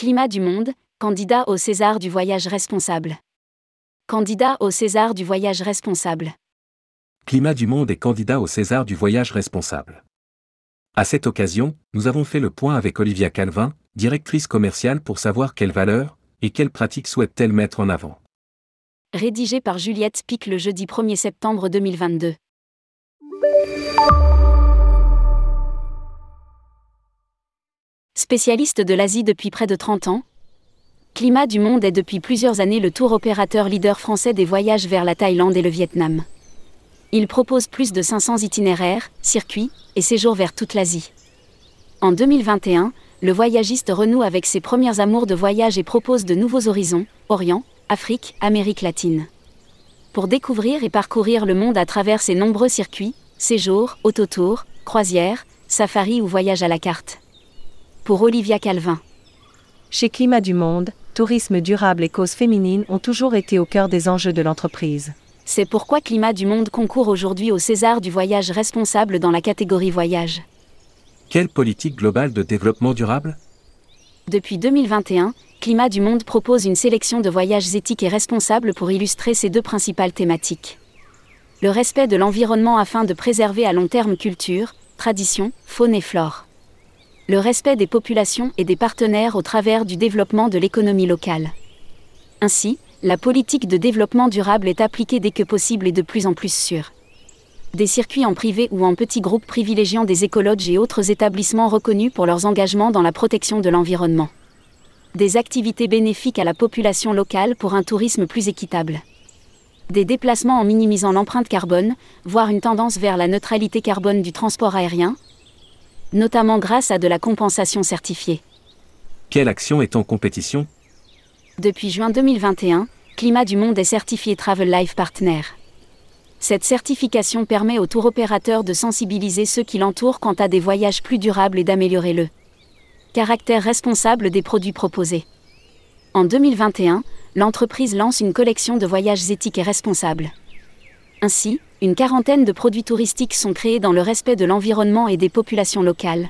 Climat du monde, candidat au César du voyage responsable. Candidat au César du voyage responsable. Climat du monde est candidat au César du voyage responsable. À cette occasion, nous avons fait le point avec Olivia Calvin, directrice commerciale pour savoir quelles valeurs et quelles pratiques souhaite-t-elle mettre en avant. Rédigé par Juliette Pic le jeudi 1er septembre 2022. Spécialiste de l'Asie depuis près de 30 ans, Climat du Monde est depuis plusieurs années le tour opérateur leader français des voyages vers la Thaïlande et le Vietnam. Il propose plus de 500 itinéraires, circuits et séjours vers toute l'Asie. En 2021, le voyagiste renoue avec ses premières amours de voyage et propose de nouveaux horizons, Orient, Afrique, Amérique latine. Pour découvrir et parcourir le monde à travers ses nombreux circuits, séjours, autotours, croisières, safaris ou voyages à la carte. Pour Olivia Calvin. Chez Climat du Monde, tourisme durable et causes féminines ont toujours été au cœur des enjeux de l'entreprise. C'est pourquoi Climat du Monde concourt aujourd'hui au César du voyage responsable dans la catégorie voyage. Quelle politique globale de développement durable? Depuis 2021, Climat du Monde propose une sélection de voyages éthiques et responsables pour illustrer ces deux principales thématiques. Le respect de l'environnement afin de préserver à long terme culture, tradition, faune et flore. Le respect des populations et des partenaires au travers du développement de l'économie locale. Ainsi, la politique de développement durable est appliquée dès que possible et de plus en plus sûre. Des circuits en privé ou en petits groupes privilégiant des écologes et autres établissements reconnus pour leurs engagements dans la protection de l'environnement. Des activités bénéfiques à la population locale pour un tourisme plus équitable. Des déplacements en minimisant l'empreinte carbone, voire une tendance vers la neutralité carbone du transport aérien, notamment grâce à de la compensation certifiée. Quelle action est en compétition Depuis juin 2021, Climat du Monde est certifié Travel Life Partner. Cette certification permet au tour opérateur de sensibiliser ceux qui l'entourent quant à des voyages plus durables et d'améliorer le caractère responsable des produits proposés. En 2021, l'entreprise lance une collection de voyages éthiques et responsables. Ainsi, une quarantaine de produits touristiques sont créés dans le respect de l'environnement et des populations locales.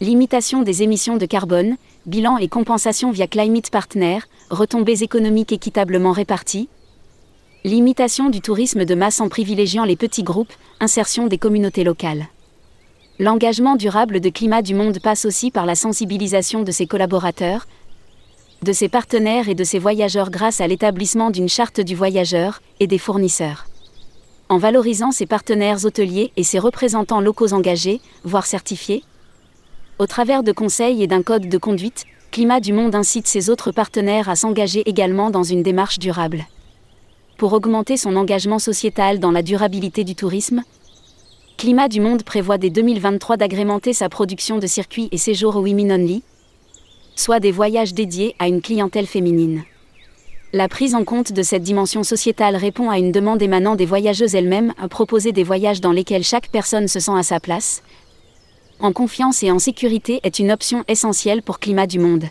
Limitation des émissions de carbone, bilan et compensation via Climate Partner, retombées économiques équitablement réparties, Limitation du tourisme de masse en privilégiant les petits groupes, insertion des communautés locales. L'engagement durable de climat du monde passe aussi par la sensibilisation de ses collaborateurs, de ses partenaires et de ses voyageurs grâce à l'établissement d'une charte du voyageur et des fournisseurs. En valorisant ses partenaires hôteliers et ses représentants locaux engagés, voire certifiés, au travers de conseils et d'un code de conduite, Climat du Monde incite ses autres partenaires à s'engager également dans une démarche durable pour augmenter son engagement sociétal dans la durabilité du tourisme Climat du Monde prévoit dès 2023 d'agrémenter sa production de circuits et séjours Women Only, soit des voyages dédiés à une clientèle féminine. La prise en compte de cette dimension sociétale répond à une demande émanant des voyageuses elles-mêmes à proposer des voyages dans lesquels chaque personne se sent à sa place. En confiance et en sécurité est une option essentielle pour Climat du Monde.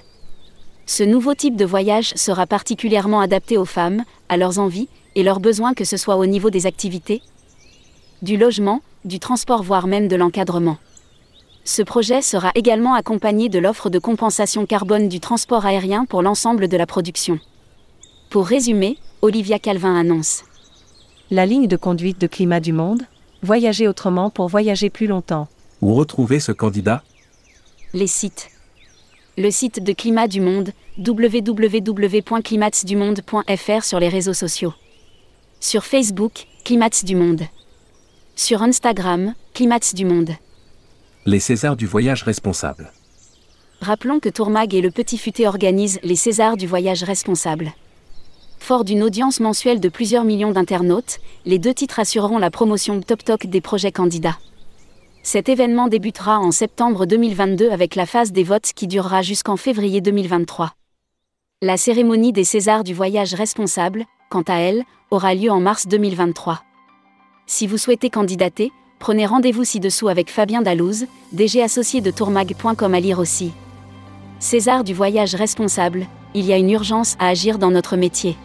Ce nouveau type de voyage sera particulièrement adapté aux femmes, à leurs envies et leurs besoins que ce soit au niveau des activités, du logement, du transport voire même de l'encadrement. Ce projet sera également accompagné de l'offre de compensation carbone du transport aérien pour l'ensemble de la production. Pour résumer, Olivia Calvin annonce La ligne de conduite de climat du monde Voyager autrement pour voyager plus longtemps. Où retrouver ce candidat? Les sites. Le site de Climat du Monde, www.climatsdumonde.fr sur les réseaux sociaux. Sur Facebook, Climats du Monde. Sur Instagram, Climats du Monde. Les Césars du voyage responsable. Rappelons que Tourmag et le Petit Futé organisent les Césars du voyage responsable. Fort d'une audience mensuelle de plusieurs millions d'internautes, les deux titres assureront la promotion top toc des projets candidats. Cet événement débutera en septembre 2022 avec la phase des votes qui durera jusqu'en février 2023. La cérémonie des Césars du voyage responsable, quant à elle, aura lieu en mars 2023. Si vous souhaitez candidater, prenez rendez-vous ci-dessous avec Fabien Dalouse, DG associé de tourmag.com à lire aussi. César du voyage responsable, il y a une urgence à agir dans notre métier.